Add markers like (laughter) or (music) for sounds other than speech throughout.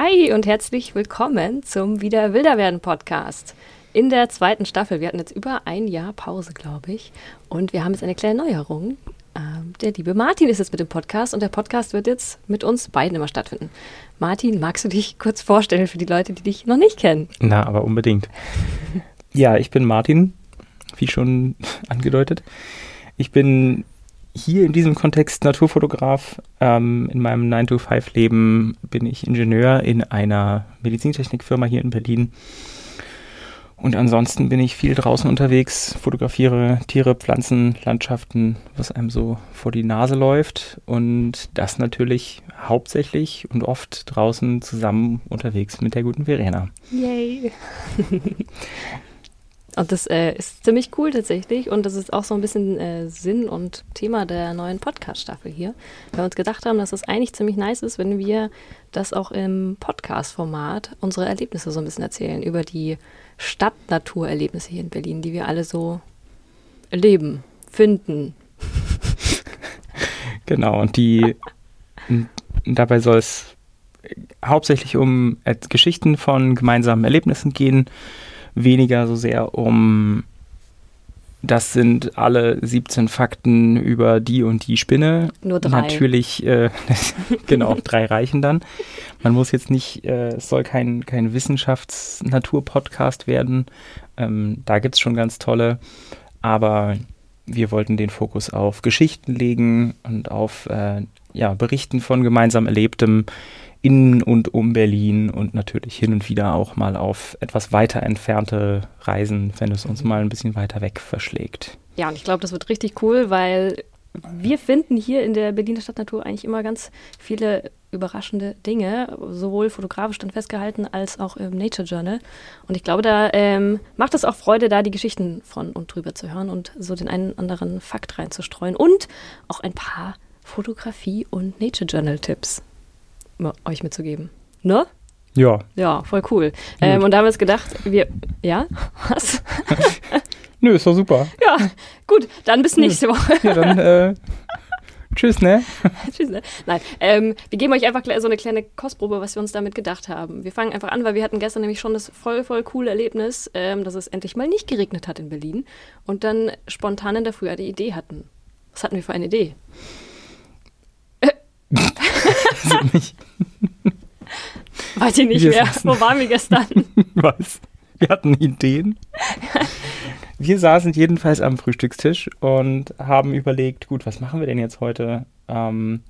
Hi und herzlich willkommen zum Wieder Wilder werden Podcast. In der zweiten Staffel. Wir hatten jetzt über ein Jahr Pause, glaube ich. Und wir haben jetzt eine kleine Neuerung. Ähm, der liebe Martin ist jetzt mit dem Podcast und der Podcast wird jetzt mit uns beiden immer stattfinden. Martin, magst du dich kurz vorstellen für die Leute, die dich noch nicht kennen? Na, aber unbedingt. (laughs) ja, ich bin Martin, wie schon angedeutet. Ich bin hier in diesem Kontext Naturfotograf. Ähm, in meinem 9-to-5-Leben bin ich Ingenieur in einer Medizintechnikfirma hier in Berlin. Und ansonsten bin ich viel draußen unterwegs, fotografiere Tiere, Pflanzen, Landschaften, was einem so vor die Nase läuft. Und das natürlich hauptsächlich und oft draußen zusammen unterwegs mit der guten Verena. Yay! (laughs) Und das äh, ist ziemlich cool tatsächlich. Und das ist auch so ein bisschen äh, Sinn und Thema der neuen Podcast-Staffel hier. Weil wir uns gedacht haben, dass es eigentlich ziemlich nice ist, wenn wir das auch im Podcast-Format unsere Erlebnisse so ein bisschen erzählen. Über die Stadt-Natur-Erlebnisse hier in Berlin, die wir alle so erleben, finden. (laughs) Genau, und die dabei soll es hauptsächlich um Geschichten von gemeinsamen Erlebnissen gehen weniger so sehr um, das sind alle 17 Fakten über die und die Spinne. Nur drei. Natürlich, äh, (laughs) genau, drei reichen dann. Man muss jetzt nicht, äh, es soll kein, kein Wissenschafts-Natur-Podcast werden. Ähm, da gibt es schon ganz tolle, aber wir wollten den Fokus auf Geschichten legen und auf äh, ja, Berichten von gemeinsam Erlebtem in und um Berlin und natürlich hin und wieder auch mal auf etwas weiter entfernte Reisen, wenn es uns mal ein bisschen weiter weg verschlägt. Ja, und ich glaube, das wird richtig cool, weil wir finden hier in der Berliner Stadtnatur eigentlich immer ganz viele überraschende Dinge, sowohl fotografisch dann festgehalten als auch im Nature Journal. Und ich glaube, da ähm, macht es auch Freude, da die Geschichten von und drüber zu hören und so den einen anderen Fakt reinzustreuen und auch ein paar Fotografie- und Nature Journal-Tipps euch mitzugeben. Ne? Ja. Ja, voll cool. Ähm, und da haben wir uns gedacht, wir. Ja? (laughs) Was? (laughs) Nö, ist doch super. Ja, gut, dann bis nächste Woche. Ja, dann äh, (laughs) tschüss, ne? tschüss, ne? Nein, ähm, wir geben euch einfach so eine kleine Kostprobe, was wir uns damit gedacht haben. Wir fangen einfach an, weil wir hatten gestern nämlich schon das voll, voll coole Erlebnis, ähm, dass es endlich mal nicht geregnet hat in Berlin und dann spontan in der Früh die Idee hatten. Was hatten wir für eine Idee? Also nicht. (laughs) Weiß ich nicht wir mehr. Wo waren wir gestern? (laughs) Was? Wir hatten Ideen. Wir saßen jedenfalls am Frühstückstisch und haben überlegt, gut, was machen wir denn jetzt heute? Ähm,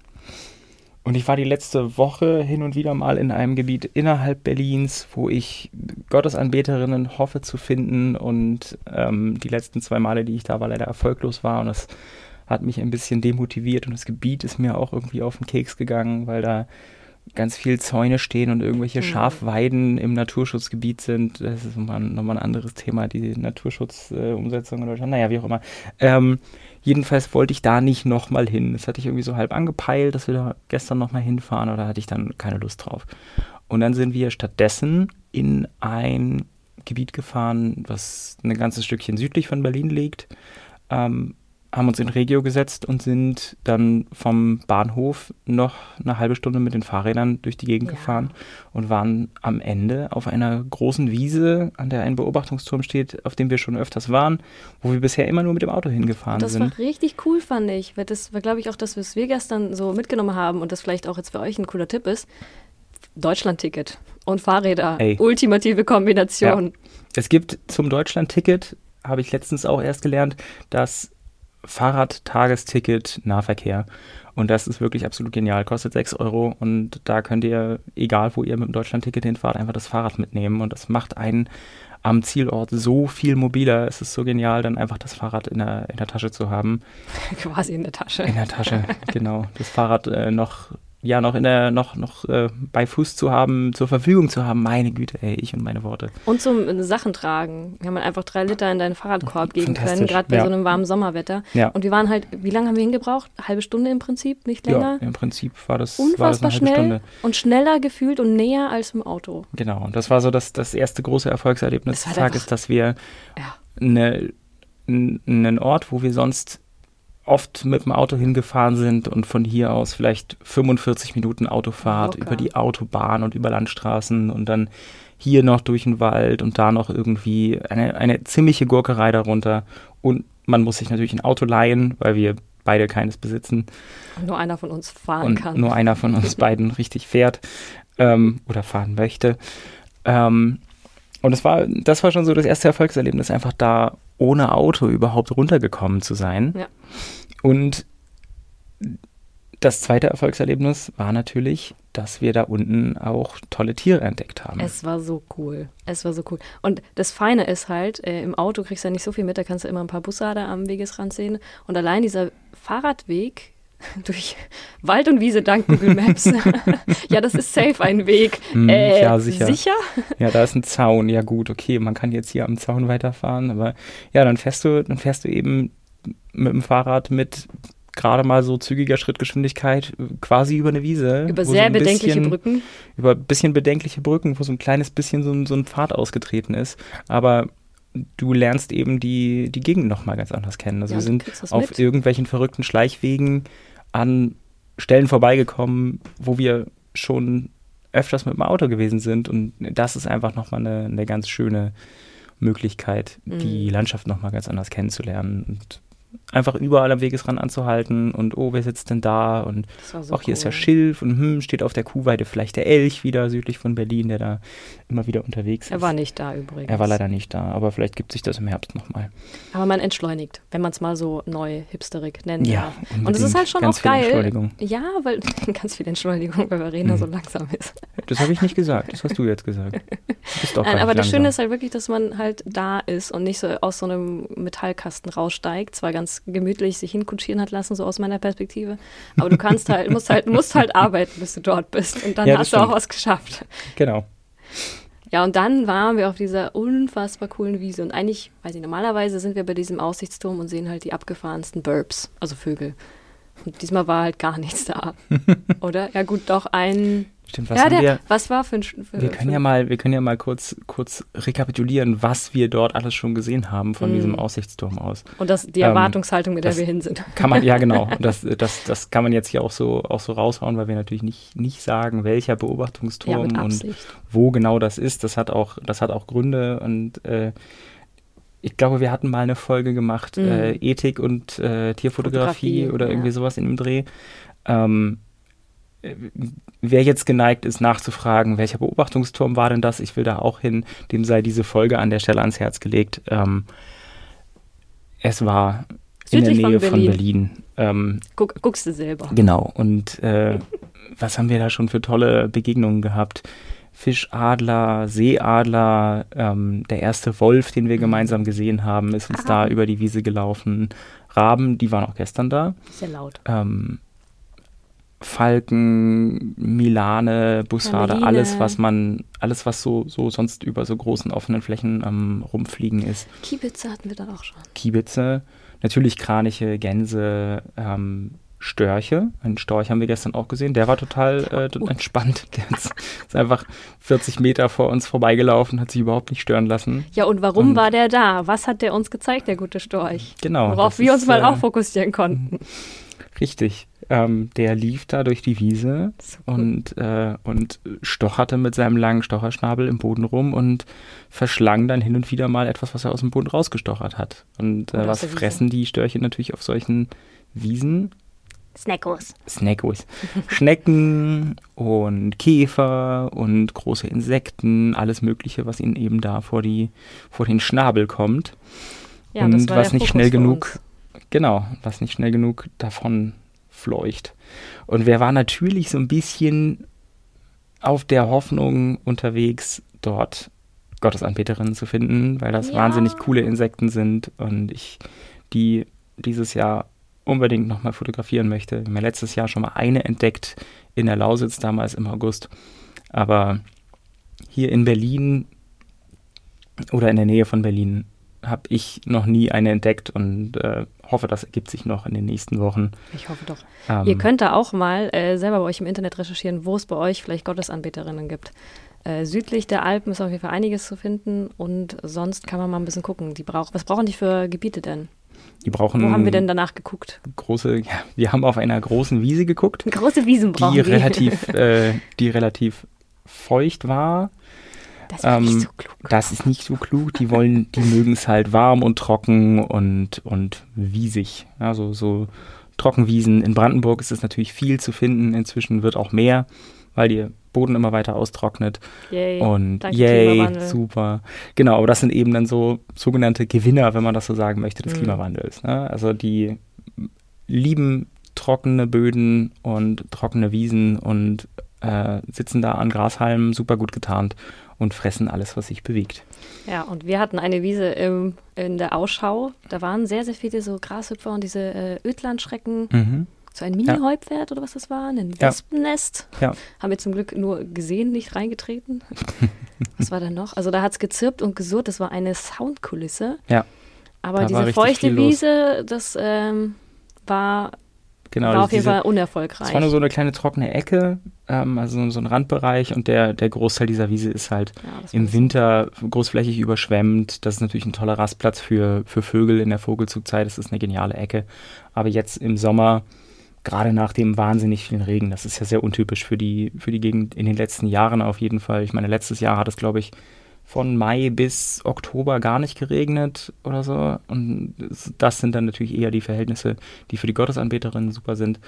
und ich war die letzte Woche hin und wieder mal in einem Gebiet innerhalb Berlins, wo ich Gottesanbeterinnen hoffe zu finden. Und ähm, die letzten zwei Male, die ich da war, leider erfolglos war. Und das hat mich ein bisschen demotiviert und das Gebiet ist mir auch irgendwie auf den Keks gegangen, weil da ganz viel Zäune stehen und irgendwelche mhm. Schafweiden im Naturschutzgebiet sind. Das ist nochmal, nochmal ein anderes Thema, die Naturschutzumsetzung äh, in Deutschland. Naja, wie auch immer. Ähm, jedenfalls wollte ich da nicht nochmal hin. Das hatte ich irgendwie so halb angepeilt, dass wir da gestern nochmal hinfahren, oder hatte ich dann keine Lust drauf. Und dann sind wir stattdessen in ein Gebiet gefahren, was ein ganzes Stückchen südlich von Berlin liegt. Ähm, haben uns in Regio gesetzt und sind dann vom Bahnhof noch eine halbe Stunde mit den Fahrrädern durch die Gegend ja. gefahren und waren am Ende auf einer großen Wiese, an der ein Beobachtungsturm steht, auf dem wir schon öfters waren, wo wir bisher immer nur mit dem Auto hingefahren das sind. Das war richtig cool, fand ich. Weil das war, glaube ich, auch das, was wir gestern so mitgenommen haben und das vielleicht auch jetzt für euch ein cooler Tipp ist. Deutschland-Ticket und Fahrräder. Ey. Ultimative Kombination. Ja. Es gibt zum Deutschland-Ticket, habe ich letztens auch erst gelernt, dass Fahrradtagesticket Nahverkehr. Und das ist wirklich absolut genial. Kostet 6 Euro und da könnt ihr, egal wo ihr mit dem Deutschlandticket hinfahrt, einfach das Fahrrad mitnehmen. Und das macht einen am Zielort so viel mobiler. Es ist so genial, dann einfach das Fahrrad in der, in der Tasche zu haben. (laughs) Quasi in der Tasche. In der Tasche, (laughs) genau. Das Fahrrad äh, noch ja noch in der noch noch äh, bei Fuß zu haben, zur Verfügung zu haben. Meine Güte, ey, ich und meine Worte. Und zum äh, Sachen tragen. Wir haben einfach drei Liter in deinen Fahrradkorb geben können, gerade bei ja. so einem warmen Sommerwetter. Ja. Und wir waren halt, wie lange haben wir hingebraucht? Eine halbe Stunde im Prinzip, nicht länger? Ja, im Prinzip war das, Unfassbar war das schnell Stunde. Und schneller gefühlt und näher als im Auto. Genau, und das war so das, das erste große Erfolgserlebnis des Tages, dass wir ja. eine, einen Ort, wo wir sonst oft mit dem Auto hingefahren sind und von hier aus vielleicht 45 Minuten Autofahrt Locker. über die Autobahn und über Landstraßen und dann hier noch durch den Wald und da noch irgendwie eine, eine ziemliche Gurkerei darunter. Und man muss sich natürlich ein Auto leihen, weil wir beide keines besitzen Und nur einer von uns fahren und kann. nur einer von uns beiden (laughs) richtig fährt ähm, oder fahren möchte. Ähm, und das war, das war schon so das erste Erfolgserlebnis, einfach da ohne Auto überhaupt runtergekommen zu sein. Ja. Und das zweite Erfolgserlebnis war natürlich, dass wir da unten auch tolle Tiere entdeckt haben. Es war so cool. Es war so cool. Und das Feine ist halt, äh, im Auto kriegst du ja nicht so viel mit, da kannst du immer ein paar Bussarde am Wegesrand sehen. Und allein dieser Fahrradweg (laughs) durch Wald und Wiese dank Google Maps. (laughs) ja, das ist safe ein Weg. Hm, äh, ja, sicher. Sicher? Ja, da ist ein Zaun. Ja gut, okay, man kann jetzt hier am Zaun weiterfahren, aber ja, dann fährst du, dann fährst du eben mit dem Fahrrad mit gerade mal so zügiger Schrittgeschwindigkeit äh, quasi über eine Wiese. Über so sehr ein bedenkliche bisschen- Brücken. Über ein bisschen bedenkliche Brücken, wo so ein kleines bisschen so ein, so ein Pfad ausgetreten ist. Aber du lernst eben die, die Gegend nochmal ganz anders kennen. Also Ja, wir sind auf mit. irgendwelchen verrückten Schleichwegen an Stellen vorbeigekommen, wo wir schon öfters mit dem Auto gewesen sind. Und das ist einfach nochmal eine, eine ganz schöne Möglichkeit, die Mhm. Landschaft nochmal ganz anders kennenzulernen. Und einfach überall am Wegesrand anzuhalten und oh, wer sitzt denn da? Und so auch hier ist ja cool. Schilf und hm, steht auf der Kuhweide vielleicht der Elch wieder südlich von Berlin, der da immer wieder unterwegs ist. Er war nicht da übrigens. Er war leider nicht da, aber vielleicht gibt sich das im Herbst nochmal. Aber man entschleunigt, wenn man es mal so neu hipsterig nennen Ja, darf. Und es ist halt schon ganz auch viel geil. Entschuldigung. Ja, weil (laughs) ganz viel Entschuldigung, weil Verena Mhm. so langsam ist. Das habe ich nicht gesagt, das hast du jetzt gesagt. Du doch gar (laughs) Nein, aber das langsam. Schöne ist halt wirklich, dass man halt da ist und nicht so aus so einem Metallkasten raussteigt. Zwar ganz gemütlich sich hinkutschieren hat lassen, so aus meiner Perspektive. Aber du kannst halt, musst halt, musst halt arbeiten, bis du dort bist. Und dann Ja, hast du auch stimmt. was geschafft. Genau. Ja, und dann waren wir auf dieser unfassbar coolen Wiese. Und eigentlich, weiß ich, normalerweise sind wir bei diesem Aussichtsturm und sehen halt die abgefahrensten Burbs, also Vögel. Und diesmal war halt gar nichts da. (laughs) Oder? Ja, gut, doch ein. Stimmt, was ja, haben der, wir? was war für ein. Für, Wir können ja mal, wir können ja mal kurz, kurz rekapitulieren, was wir dort alles schon gesehen haben von Mhm. diesem Aussichtsturm aus. Und das, die ähm, Erwartungshaltung, mit der wir hin sind. Kann man, (laughs) ja genau. Das, das, das kann man jetzt hier auch so, auch so raushauen, weil wir natürlich nicht, nicht sagen, welcher Ja, Beobachtungsturm mit und wo genau das ist. Das hat auch, das hat auch Gründe und äh, ich glaube, wir hatten mal eine Folge gemacht, Mhm. äh, Ethik und äh, Tierfotografie Fotografie, oder irgendwie ja. sowas in dem Dreh. Ähm, äh, wer jetzt geneigt ist, nachzufragen, welcher Beobachtungsturm war denn das? Ich will da auch hin, dem sei diese Folge an der Stelle ans Herz gelegt. Ähm, es war in Südlich der von Nähe von Berlin. Berlin. Ähm, Guck, guckst du selber. Genau, und äh, was haben wir da schon für tolle Begegnungen gehabt? Fischadler, Seeadler, ähm, der erste Wolf, den wir Mhm. gemeinsam gesehen haben, ist uns da Raben. über die Wiese gelaufen. Raben, die waren auch gestern da. Sehr laut. Ähm, Falken, Milane, Hermeline. alles, was man, alles, was so, so sonst über so großen offenen Flächen am Rumfliegen ist. Kiebitze hatten wir dann auch schon. Kiebitze, natürlich Kraniche, Gänse, ähm, Störche. Einen Storch haben wir gestern auch gesehen. Der war total äh, entspannt. (laughs) Der ist, einfach 40 Meter vor uns vorbeigelaufen, hat sich überhaupt nicht stören lassen. Ja, und warum Und- war der da? Was hat der uns gezeigt, der gute Storch? Genau. Worauf wir uns ist, mal äh, auch fokussieren konnten. Richtig. Ähm, der lief da durch die Wiese und, äh, und stocherte mit seinem langen Stocherschnabel im Boden rum und verschlang dann hin und wieder mal etwas, was er aus dem Boden rausgestochert hat. Und äh, aus was fressen die Störche natürlich auf solchen Wiesen? Snackos. Snackos. Schnecken und Käfer und große Insekten, alles Mögliche, was ihnen eben da vor, die, vor den Schnabel kommt. Ja, und was nicht Fokus schnell genug, genau, was nicht schnell genug davon fleucht. Und wer war natürlich so ein bisschen auf der Hoffnung unterwegs, dort Gottesanbeterinnen zu finden, weil das Ja. wahnsinnig coole Insekten sind und ich die dieses Jahr unbedingt nochmal fotografieren möchte. Wir haben ja letztes Jahr schon mal eine entdeckt in der Lausitz, damals im August. Aber hier in Berlin oder in der Nähe von Berlin habe ich noch nie eine entdeckt und äh, hoffe, das ergibt sich noch in den nächsten Wochen. Ich hoffe doch. Ähm, Ihr könnt da auch mal äh, selber bei euch im Internet recherchieren, wo es bei euch vielleicht Gottesanbeterinnen gibt. Äh, südlich der Alpen ist auf jeden Fall einiges zu finden und sonst kann man mal ein bisschen gucken. Die brauch, was brauchen die für Gebiete denn? Die brauchen. Wo haben wir denn danach geguckt? Große, ja, wir haben auf einer großen Wiese geguckt. (laughs) Große Wiesen brauchen die wir. relativ, (laughs) äh, die relativ feucht war. Das war nicht ähm, so klug. Das ist nicht so klug. Die wollen, die (laughs) mögen es halt warm und trocken und, und wiesig. Also so Trockenwiesen. In Brandenburg ist es natürlich viel zu finden. Inzwischen wird auch mehr, weil der Boden immer weiter austrocknet. Yay. Und Danke, yay, super. Genau, aber das sind eben dann so sogenannte Gewinner, wenn man das so sagen möchte, des Mhm. Klimawandels. Ne? Also die lieben trockene Böden und trockene Wiesen und äh, sitzen da an Grashalmen, super gut getarnt und fressen alles, was sich bewegt. Ja, und wir hatten eine Wiese im, in der Ausschau. Da waren sehr, sehr viele so Grashüpfer und diese äh, Ödlandschrecken. Mhm. So ein Mini-Heupferd oder was das war, ein. Wespennest. Ja. Haben wir zum Glück nur gesehen, nicht reingetreten. (laughs) was war da noch? Also da hat es gezirpt und gesurrt, das war eine Soundkulisse. Ja. Aber Da diese feuchte. Wiese, das ähm, war, Genau, war auf jeden diese- Fall unerfolgreich. Es war nur so eine kleine trockene Ecke, ähm, also so ein Randbereich und der, der Großteil dieser Wiese ist halt ja, im Winter großflächig überschwemmt. Das ist natürlich ein toller Rastplatz für, für Vögel in der Vogelzugzeit. Das ist eine geniale Ecke. Aber jetzt im Sommer, gerade nach dem wahnsinnig vielen Regen, das ist ja sehr untypisch für die, für die Gegend in den letzten Jahren auf jeden Fall. Ich meine, letztes Jahr hat es, glaube ich, von Mai bis Oktober gar nicht geregnet oder so. Und das- sind dann natürlich eher die Verhältnisse, die für die Gottesanbeterinnen super sind.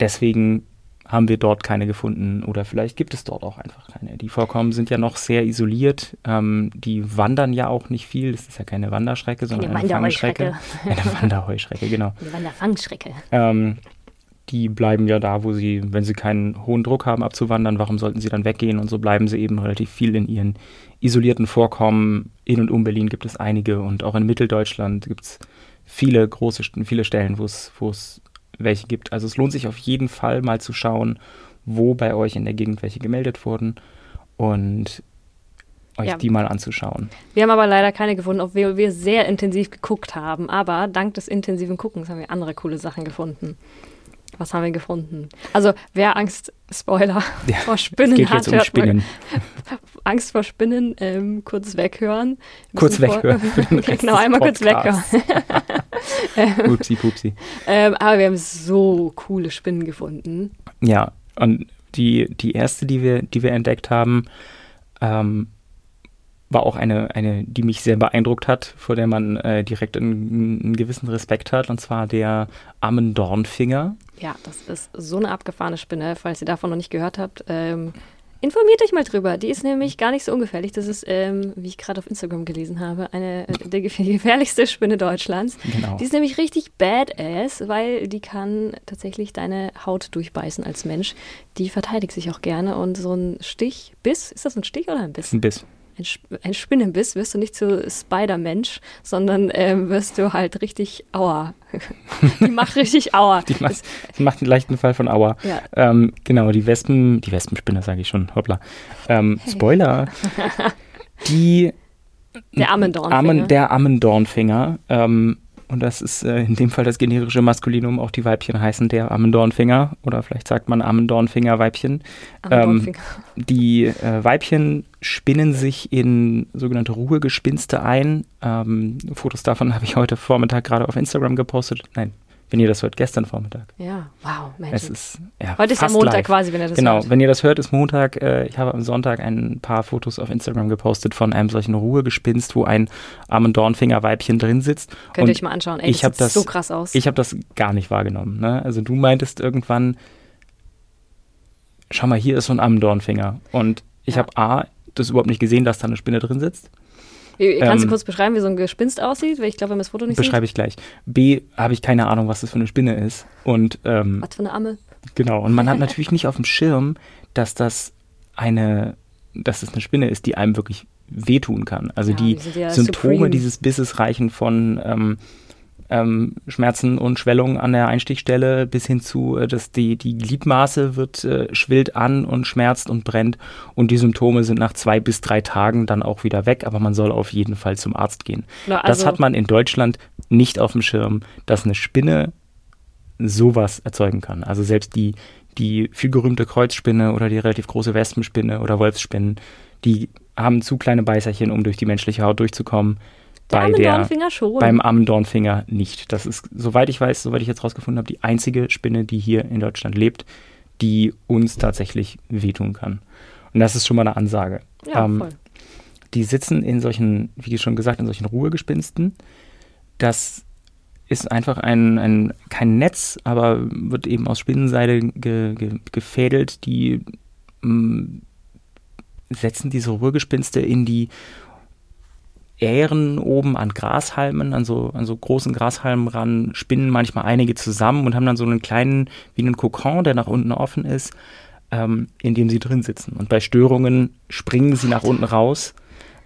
Deswegen haben wir dort keine gefunden oder vielleicht gibt es dort auch einfach keine. Die Vorkommen sind ja noch sehr isoliert. Ähm, die wandern ja auch nicht viel. Das ist ja keine Wanderschrecke, sondern eine Fangschrecke. (laughs) Eine Wanderheuschrecke, genau. Eine Wanderfangschrecke. Ähm, die bleiben ja da, wo sie, wenn sie keinen hohen Druck haben abzuwandern, warum sollten sie dann weggehen? Und so bleiben sie eben relativ viel in ihren isolierten Vorkommen. In und um Berlin gibt es einige und auch in Mitteldeutschland gibt es viele große, viele Stellen, wo es, welche gibt. Also es lohnt sich auf jeden Fall mal zu schauen, wo bei euch in der Gegend welche gemeldet wurden und euch Ja. die mal anzuschauen. Wir haben aber leider keine gefunden, obwohl wir sehr intensiv geguckt haben. Aber dank des intensiven Guckens haben wir andere coole Sachen gefunden. Was haben wir gefunden? Also, wer Angst, Spoiler, (laughs) Ja, vor Spinnen hat, um Spinnen. (laughs) Angst vor Spinnen, ähm, kurz weghören. Kurz weghören (laughs) genau, einmal kurz weghören. Upsi, pupsi. Ähm, aber wir haben so coole Spinnen gefunden. Ja, und die, die erste, die wir, die wir entdeckt haben, ähm, war auch eine, eine, die mich sehr beeindruckt hat, vor der man äh, direkt einen, einen gewissen Respekt hat, und zwar der Ammendornfinger. Ja, das ist so eine abgefahrene Spinne. Falls ihr davon noch nicht gehört habt, ähm, informiert euch mal drüber. Die ist nämlich gar nicht so ungefährlich. Das ist, ähm, wie ich gerade auf Instagram gelesen habe, eine äh, der gef- gefährlichste Spinne Deutschlands. Genau. Die ist nämlich richtig badass, weil die kann tatsächlich deine Haut durchbeißen als Mensch. Die verteidigt sich auch gerne und so ein Stich, Biss, ist das ein Stich oder ein Biss? Ein Biss. Ein, ein Spinnenbiss wirst du nicht zu Spider-Mensch, sondern ähm, wirst du halt richtig Aua. (laughs) die macht richtig Aua. Die macht, die macht einen leichten Fall von Aua. Ja. Ähm, genau, die Wespen, die Wespenspinne sage ich schon, hoppla. Ähm, Spoiler. (laughs) Die Der Ammendornfinger. Ammen, der Ammendornfinger. Ähm, und das ist äh, in dem Fall das generische Maskulinum. Auch die Weibchen heißen der Ammendornfinger. Oder vielleicht sagt man Ammendornfinger-Weibchen. Ammendornfinger. Die äh, Weibchen spinnen sich in sogenannte Ruhegespinste ein. Ähm, Fotos davon (laughs) habe ich heute Vormittag gerade auf Instagram gepostet. Nein, wenn ihr das hört, gestern Vormittag. ja, wow, Es Magic. ist ja, Heute ist ja Montag live. quasi, wenn ihr das Genau, hört. wenn ihr das hört, ist Montag. Äh, ich habe am Sonntag ein paar Fotos auf Instagram gepostet von einem solchen Ruhegespinst, wo ein Ammendornfinger-Weibchen drin sitzt. Könnt ihr euch mal anschauen. Ey, ich das sieht das- so krass aus. Ich habe das gar nicht wahrgenommen. Ne? Also du meintest irgendwann, schau mal, hier ist so ein Ammendornfinger. Und ich Ja. habe A, das überhaupt nicht gesehen, dass da eine Spinne drin sitzt. Wie- Kannst du ähm, kurz beschreiben, wie so ein Gespinst aussieht? Weil ich glaube, wenn man das Foto nicht Beschreibe ich gleich. B, habe ich keine Ahnung, was das für eine Spinne ist. Und ähm. Was für eine Amme. Genau, und man hat natürlich nicht auf dem Schirm, dass das eine, dass das eine Spinne ist, die einem wirklich wehtun kann. Also Ja, die die ja Symptome supreme. dieses Bisses reichen von ähm, ähm, Schmerzen und Schwellungen an der Einstichstelle bis hin zu, äh, dass die, die Gliedmaße wird äh, schwillt an und schmerzt und brennt und die Symptome sind nach zwei bis drei Tagen dann auch wieder weg, aber man soll auf jeden Fall zum Arzt gehen. Na, das also- hat man in Deutschland nicht auf dem Schirm, dass eine Spinne sowas erzeugen kann. Also selbst die, die viel gerühmte Kreuzspinne oder die relativ große Wespenspinne oder Wolfsspinnen, die haben zu kleine Beißerchen, um durch die menschliche Haut durchzukommen. Bei der, Ammendornfinger schon. beim Ammendornfinger nicht. Das ist, soweit ich weiß, soweit ich jetzt rausgefunden habe, die einzige Spinne, die hier in Deutschland lebt, die uns tatsächlich wehtun kann. Und das ist schon mal eine Ansage. ja, ähm, voll. Die sitzen in solchen, wie schon gesagt, in solchen Ruhegespinsten. Das ist einfach ein, ein kein Netz, aber wird eben aus Spinnenseide ge, ge, gefädelt. Die mh, setzen diese Ruhegespinste in die Ähren oben an Grashalmen, an so, an so großen Grashalmen ran, spinnen manchmal einige zusammen und haben dann so einen kleinen, wie einen Kokon, der nach unten offen ist, ähm, in dem sie drin sitzen. Und bei Störungen springen sie nach unten raus.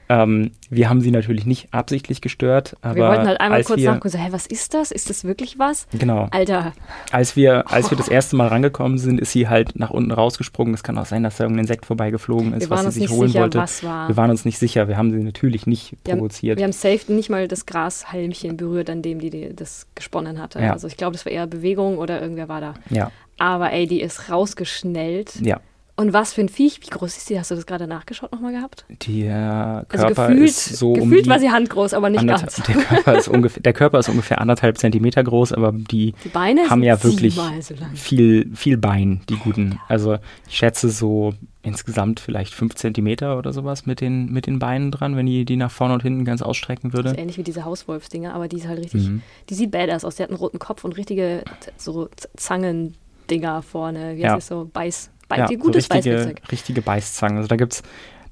Ähm, wir haben sie natürlich nicht absichtlich gestört, aber wir wollten halt einmal kurz wir, nachgucken, so, hä, was ist das? Ist das wirklich was? Genau. Alter, Als wir, als wir das (laughs) erste Mal rangekommen sind, ist sie halt nach unten rausgesprungen. Es kann auch sein, dass da irgendein Insekt vorbeigeflogen ist, was sie sich holen sicher, wollte. war. Wir waren uns nicht sicher. Wir haben sie natürlich nicht Wir haben- provoziert. Wir haben safe nicht mal das Grashalmchen berührt, an dem die, die das gesponnen hatte. Ja. Also ich glaube, das war eher Bewegung oder irgendwer war da. ja, Aber ey, die ist rausgeschnellt. ja. Und was für ein Viech, wie groß ist die? Hast du das gerade nachgeschaut nochmal gehabt? Der Also Körper gefühlt, ist so um gefühlt die war sie handgroß, aber nicht ganz. Der Körper, ist (laughs) ungefähr, der Körper ist ungefähr anderthalb Zentimeter groß, aber die Die Beine haben ja wirklich so viel, viel Bein, die guten. Also ich schätze so insgesamt vielleicht fünf Zentimeter oder sowas mit den, mit den Beinen dran, wenn die die nach vorne und hinten ganz ausstrecken Das würde. ist ähnlich wie diese Hauswolfsdinger, aber die ist halt richtig, Mhm. die sieht badass aus. Die hat einen roten Kopf und richtige so Z- Zangendinger vorne. Wie Ja. heißt das so? Beiß, Beiß Ja, die so gutes richtige, Beißwerkzeug. richtige Beißzangen. Also da gibt's,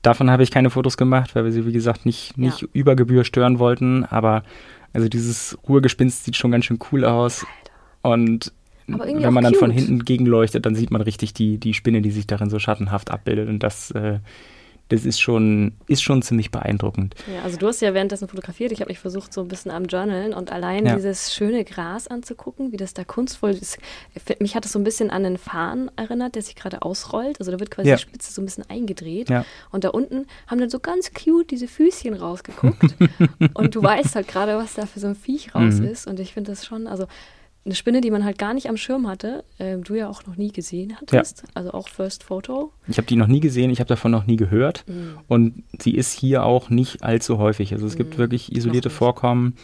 davon habe ich keine Fotos gemacht, weil wir sie, wie gesagt, nicht, nicht Ja. über Gebühr stören wollten. Aber also dieses Ruhegespinst sieht schon ganz schön cool aus. Und Aber irgendwie wenn man dann von cute. hinten gegenleuchtet, dann sieht man richtig die, die Spinne, die sich darin so schattenhaft abbildet. Und das, äh, das ist schon, ist schon ziemlich beeindruckend. Ja, also du hast ja währenddessen fotografiert. Ich habe mich versucht, so ein bisschen am Journalen und allein Ja. dieses schöne Gras anzugucken, wie das da kunstvoll ist. Mich hat es so ein bisschen an einen Farn erinnert, der sich gerade ausrollt. Also da wird quasi Ja. die Spitze so ein bisschen eingedreht. Ja. Und da unten haben dann so ganz cute diese Füßchen rausgeguckt. (laughs) und du weißt halt gerade, was da für so ein Viech raus Mhm. ist. Und ich finde das schon, also eine Spinne, die man halt gar nicht am Schirm hatte, ähm, du ja auch noch nie gesehen hattest. Also auch First Photo. Ich habe die noch nie gesehen, ich habe davon noch nie gehört. Mhm. Und sie ist hier auch nicht allzu häufig. Also es gibt Mhm. wirklich isolierte. Vorkommen,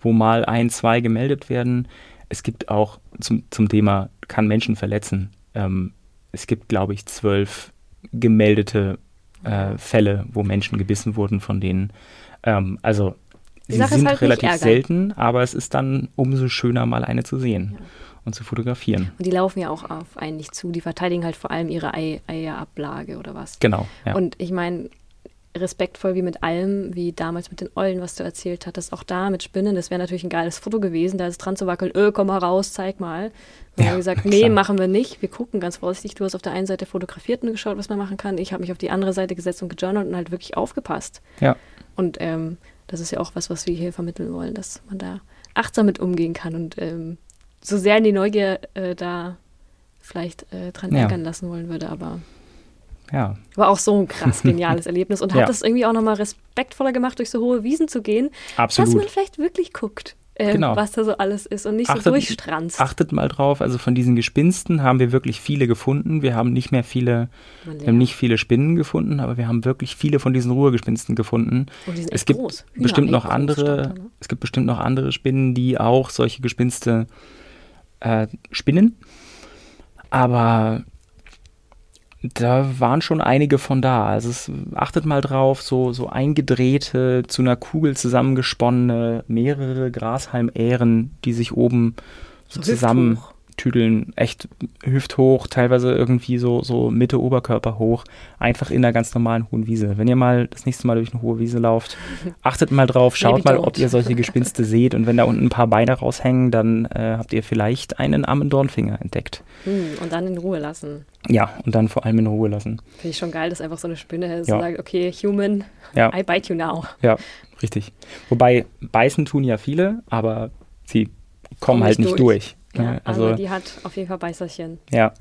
wo mal ein, zwei gemeldet werden. Es gibt auch zum, zum Thema, kann Menschen verletzen. Ähm, es gibt, glaube ich, zwölf gemeldete äh, Fälle, wo Menschen gebissen wurden von denen. Ähm, also Die sie Sache ist sind halt relativ selten, aber es ist dann umso schöner, mal eine zu sehen Ja. und zu fotografieren. Und die laufen ja auch auf einen nicht zu. Die verteidigen halt vor allem ihre Ei Eierablage oder was. Genau, ja. Und ich meine, respektvoll wie mit allem, wie damals mit den Eulen, was du erzählt hattest, auch da mit Spinnen, das wäre natürlich ein geiles Foto gewesen, da ist dran zu wackeln, öh, komm mal raus, zeig mal. Und Ja, wir gesagt, (laughs) klar. nee, machen wir nicht. Wir gucken ganz vorsichtig. Du hast auf der einen Seite fotografiert und geschaut, was man machen kann. Ich habe mich auf die andere Seite gesetzt und gejournalt und halt wirklich aufgepasst. ja. Und ähm, das ist ja auch was, was wir hier vermitteln wollen, dass man da achtsam mit umgehen kann und ähm, so sehr in die Neugier äh, da vielleicht äh, dran Ja. ärgern lassen wollen würde, aber ja. war auch so ein krass (laughs) geniales Erlebnis und Ja. hat das irgendwie auch nochmal respektvoller gemacht, durch so hohe Wiesen zu gehen, dass Absolut. man vielleicht wirklich guckt, ähm, Genau. was da so alles ist und nicht Achtet- so durchstranzt. Achtet mal drauf, also von diesen Gespinsten haben wir wirklich viele gefunden. Wir haben nicht mehr viele, Man wir haben nicht viele Spinnen gefunden, aber wir haben wirklich viele von diesen Ruhegespinsten gefunden. Und die sind Es gibt groß. Bestimmt ey, noch andere, da, ne? es gibt bestimmt noch andere Spinnen, die auch solche Gespinste äh, spinnen. Aber da waren schon einige von da. Also es, achtet mal drauf, so, so eingedrehte, zu einer Kugel zusammengesponnene, mehrere Grashalmähren, die sich oben so, zusammen hüfthoch. Tüdeln, echt hüfthoch, teilweise irgendwie so, so Mitte Oberkörper hoch, einfach in einer ganz normalen hohen Wiese. Wenn ihr mal das nächste Mal durch eine hohe Wiese lauft, (laughs) achtet mal drauf, schaut mal, ob ihr solche Gespinste (laughs) seht und wenn da unten ein paar Beine raushängen, dann äh, habt ihr vielleicht einen Ammendornfinger entdeckt. Hm, und dann in Ruhe lassen. Ja, und dann vor allem in Ruhe lassen. Finde ich schon geil, dass einfach so eine Spinne so Ja. sagt, okay, human, Ja, I bite you now. ja, richtig. Wobei beißen tun ja viele, aber sie kommen Kommen halt nicht nicht durch. Ja, also also, die hat auf jeden Fall Beißerchen. ja,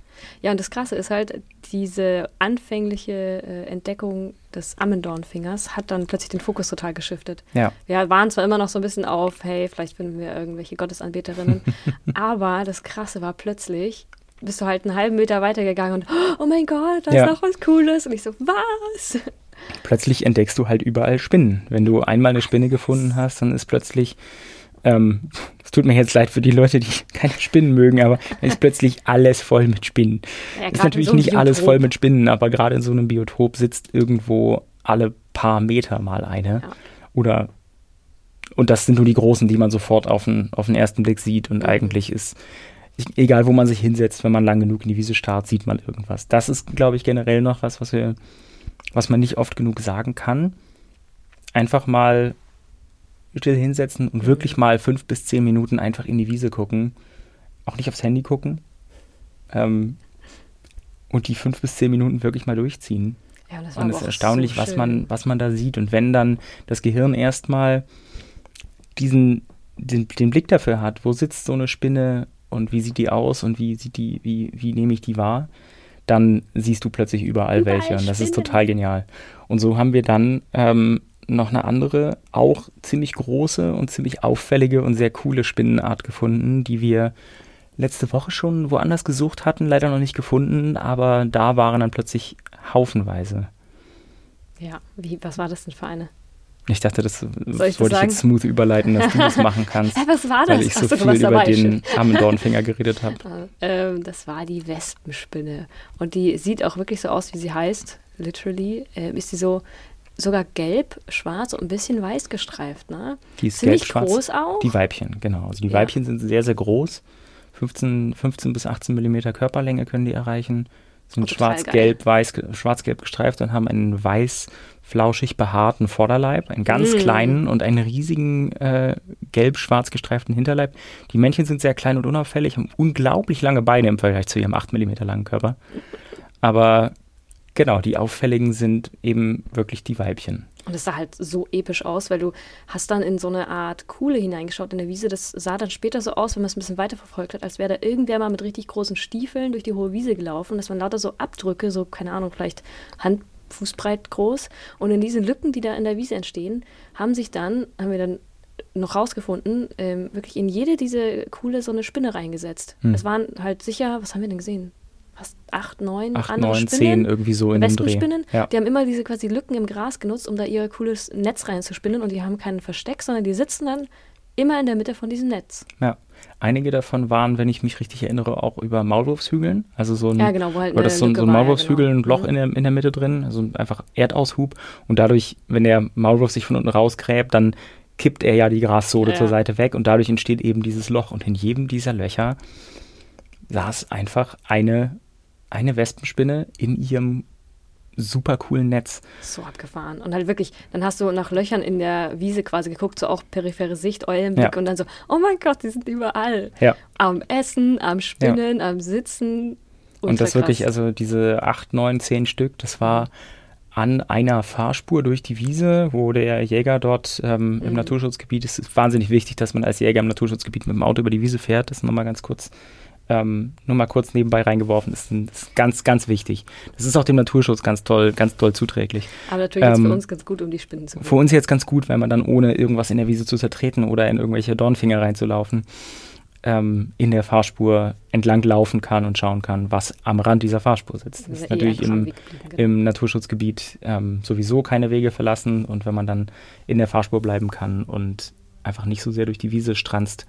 Ja, und das Krasse ist halt, diese anfängliche äh, Entdeckung des Ammendornfingers hat dann plötzlich den Fokus total geschiftet. ja, Wir waren zwar immer noch so ein bisschen auf, hey, vielleicht finden wir irgendwelche Gottesanbeterinnen, (laughs) aber das Krasse war plötzlich, bist du halt einen halben Meter weitergegangen und, oh mein Gott, da Ja. ist noch was Cooles. Und ich so, was? plötzlich entdeckst du halt überall Spinnen. Wenn du einmal eine Spinne gefunden hast, dann ist plötzlich, ähm, es tut mir jetzt leid für die Leute, die (laughs) keine Spinnen mögen, aber dann ist plötzlich alles voll mit Spinnen. Ja, ist natürlich so nicht alles Biotop. voll mit Spinnen, aber gerade in so einem Biotop sitzt irgendwo alle paar Meter mal eine. Ja. Oder und das sind nur die großen, die man sofort auf den, auf den ersten Blick sieht. Und Mhm. eigentlich ist, egal wo man sich hinsetzt, wenn man lang genug in die Wiese starrt, sieht man irgendwas. Das ist, glaube ich, generell noch was, was wir, was man nicht oft genug sagen kann. Einfach mal still hinsetzen und Mhm. wirklich mal fünf bis zehn Minuten einfach in die Wiese gucken. Auch nicht aufs Handy gucken. Ähm, und die fünf bis zehn Minuten wirklich mal durchziehen. Ja, das war Und es ist erstaunlich, so was, man, was man da sieht. Und wenn dann das Gehirn erstmal diesen, den, den Blick dafür hat, wo sitzt so eine Spinne und wie sieht die aus und wie sieht die, wie, wie nehme ich die wahr, dann siehst du plötzlich überall, Überall welche. Und das ist Spinnen. total genial. Und so haben wir dann ähm, noch eine andere, auch ziemlich große und ziemlich auffällige und sehr coole Spinnenart gefunden, die wir letzte Woche schon woanders gesucht hatten, leider noch nicht gefunden, aber da waren dann plötzlich haufenweise. Ja, wie, was war das denn für eine? Ich dachte, das, ich das das wollte ich sagen? jetzt smooth überleiten, dass du das machen (laughs) kannst, Hä, was war das? weil ich so Ach du viel über den armen Dornfinger geredet habe. (laughs) Ähm, das war die Wespenspinne. Und die sieht auch wirklich so aus, wie sie heißt. Literally. Ähm, ist sie so sogar gelb, schwarz und ein bisschen weiß gestreift. Ne? Die ist Ziemlich gelb-schwarz. groß auch. Die Weibchen, genau. Also die Ja. Weibchen sind sehr, sehr groß. 15, 15 bis 18 Millimeter Körperlänge können die erreichen. Sind Oh, schwarz-gelb, weiß, schwarz-gelb gestreift und haben einen weiß, flauschig behaarten Vorderleib, einen ganz Mm. kleinen und einen riesigen äh, gelb-schwarz gestreiften Hinterleib. Die Männchen sind sehr klein und unauffällig, haben unglaublich lange Beine im Vergleich zu ihrem 8 Millimeter langen Körper. Aber genau, die auffälligen sind eben wirklich die Weibchen. Und es sah halt so episch aus, weil du hast dann in so eine Art Kuhle hineingeschaut in der Wiese. Das sah dann später so aus, wenn man es ein bisschen weiter verfolgt hat, als wäre da irgendwer mal mit richtig großen Stiefeln durch die hohe Wiese gelaufen. Das waren lauter so Abdrücke, so, keine Ahnung, vielleicht Handfußbreit groß. Und in diesen Lücken, die da in der Wiese entstehen, haben sich dann, haben wir dann noch rausgefunden, ähm, wirklich in jede diese Kuhle so eine Spinne reingesetzt. Hm. Es waren halt sicher, was haben wir denn gesehen? Fast acht, neun 8, andere 9, Spinnen. 10 irgendwie so in dem Dreh. Ja. die haben immer diese quasi Lücken im Gras genutzt, um da ihr cooles Netz reinzuspinnen und die haben keinen Versteck, sondern die sitzen dann immer in der Mitte von diesem Netz. Ja, einige davon waren, wenn ich mich richtig erinnere, auch über Maulwurfshügeln. Also so ein, Ja, genau, wo halt war das so so ein war, ja, Maulwurfshügel, genau. ein Loch Mhm. in, der, in der Mitte drin, also einfach Erdaushub. Und dadurch, wenn der Maulwurf sich von unten rausgräbt, dann kippt er ja die Grassohle Ja. zur Seite weg und dadurch entsteht eben dieses Loch. Und in jedem dieser Löcher saß einfach eine, eine Wespenspinne in ihrem super coolen Netz. So abgefahren. Und halt wirklich, dann hast du nach Löchern in der Wiese quasi geguckt, so auch periphere Sicht, Eulenblick Ja. und dann so, oh mein Gott, die sind überall. Ja. Am Essen, am Spinnen, am Sitzen. Und das Ultra wirklich, krass. also diese acht, neun, zehn Stück, das war an einer Fahrspur durch die Wiese, wo der Jäger dort ähm, im Mhm. Naturschutzgebiet, es ist wahnsinnig wichtig, dass man als Jäger im Naturschutzgebiet mit dem Auto über die Wiese fährt. Das nochmal ganz kurz, ähm, nur mal kurz nebenbei reingeworfen. Ist, ist ganz, ganz wichtig. Das ist auch dem Naturschutz ganz toll, ganz toll zuträglich. Aber natürlich ist ähm, für uns ganz gut, um die Spinnen zu Für uns jetzt ganz gut, weil man dann ohne irgendwas in der Wiese zu zertreten oder in irgendwelche Dornfinger reinzulaufen, ähm, in der Fahrspur entlang laufen kann und schauen kann, was am Rand dieser Fahrspur sitzt. Das ist natürlich im, geblieben, genau. im Naturschutzgebiet ähm, sowieso keine Wege verlassen und wenn man dann in der Fahrspur bleiben kann und einfach nicht so sehr durch die Wiese stranzt,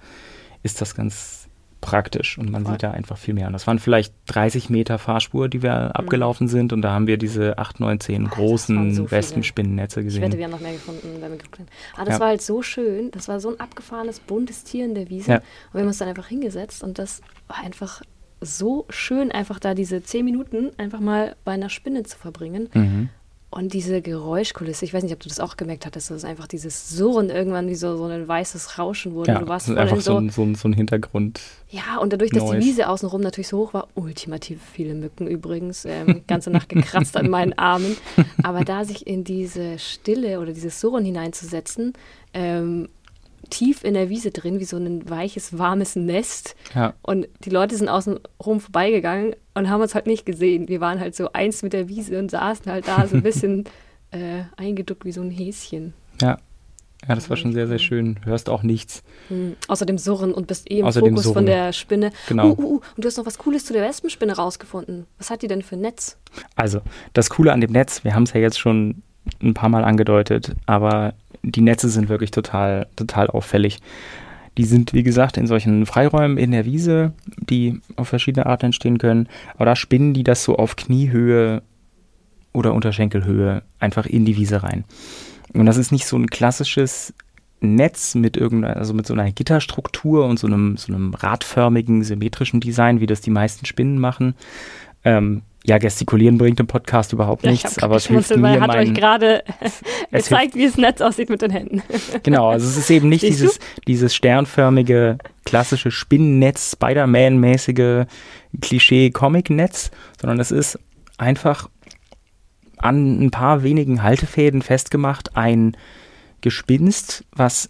ist das ganz praktisch und man Voll. sieht da einfach viel mehr. Und das waren vielleicht 30 Meter Fahrspur, die wir abgelaufen sind und da haben wir diese 8, 9, 10 Mhm. Alter, das waren großen so. Wespenspinnennetze Ich gesehen. wette, wir haben noch mehr gefunden, wenn wir geguckt haben. Aber das Ja. war halt so schön. Das war so ein abgefahrenes, buntes Tier in der Wiese. Ja. Und wir haben uns dann einfach hingesetzt und das war einfach so schön, einfach da diese zehn Minuten einfach mal bei einer Spinne zu verbringen. mhm. Und diese Geräuschkulisse, ich weiß nicht, ob du das auch gemerkt hattest, dass es einfach dieses Surren irgendwann wie so, so ein weißes Rauschen wurde. Ja, du warst das ist voll einfach in so, so, ein, so, ein, so ein Hintergrund. ja, und dadurch, dass Noise. die Wiese außenrum natürlich so hoch war, ultimativ viele Mücken übrigens, ähm, ganze Nacht gekratzt an meinen Armen. (laughs) Aber da sich in diese Stille oder dieses Surren hineinzusetzen, ähm, tief in der Wiese drin, wie so ein weiches, warmes Nest. Ja, Und die Leute sind außen rum vorbeigegangen und haben uns halt nicht gesehen. Wir waren halt so eins mit der Wiese und saßen halt da so ein (laughs) bisschen äh, eingeduckt wie so ein Häschen. ja. Ja, das war schon sehr, sehr schön. Du hörst auch nichts. Hm. Außer dem Surren und bist eh im Außer dem Fokus von der Spinne. Genau. Uh, uh, uh. Und du hast noch was Cooles zu der Wespenspinne rausgefunden. Was hat die denn für ein Netz? Also, das Coole an dem Netz, wir haben es ja jetzt schon ein paar Mal angedeutet, aber die Netze sind wirklich total, total auffällig. Die sind, wie gesagt, in solchen Freiräumen in der Wiese, die auf verschiedene Arten entstehen können. Aber da spinnen die das so auf Kniehöhe oder Unterschenkelhöhe einfach in die Wiese rein. Und das ist nicht so ein klassisches Netz mit irgendeiner, also mit so einer Gitterstruktur und so einem, so einem radförmigen, symmetrischen Design, wie das die meisten Spinnen machen. Ähm, ja, gestikulieren bringt im Podcast überhaupt Ja, ich nichts, aber es hilft mir, er hat mein, euch gerade (laughs) es (laughs) gezeigt, wie das Netz aussieht mit den Händen. (laughs) Genau, also es ist eben nicht Siehst du? dieses, dieses sternförmige, klassische Spinnennetz, Spider-Man-mäßige Klischee-Comic-Netz, sondern es ist einfach an ein paar wenigen Haltefäden festgemacht ein Gespinst, was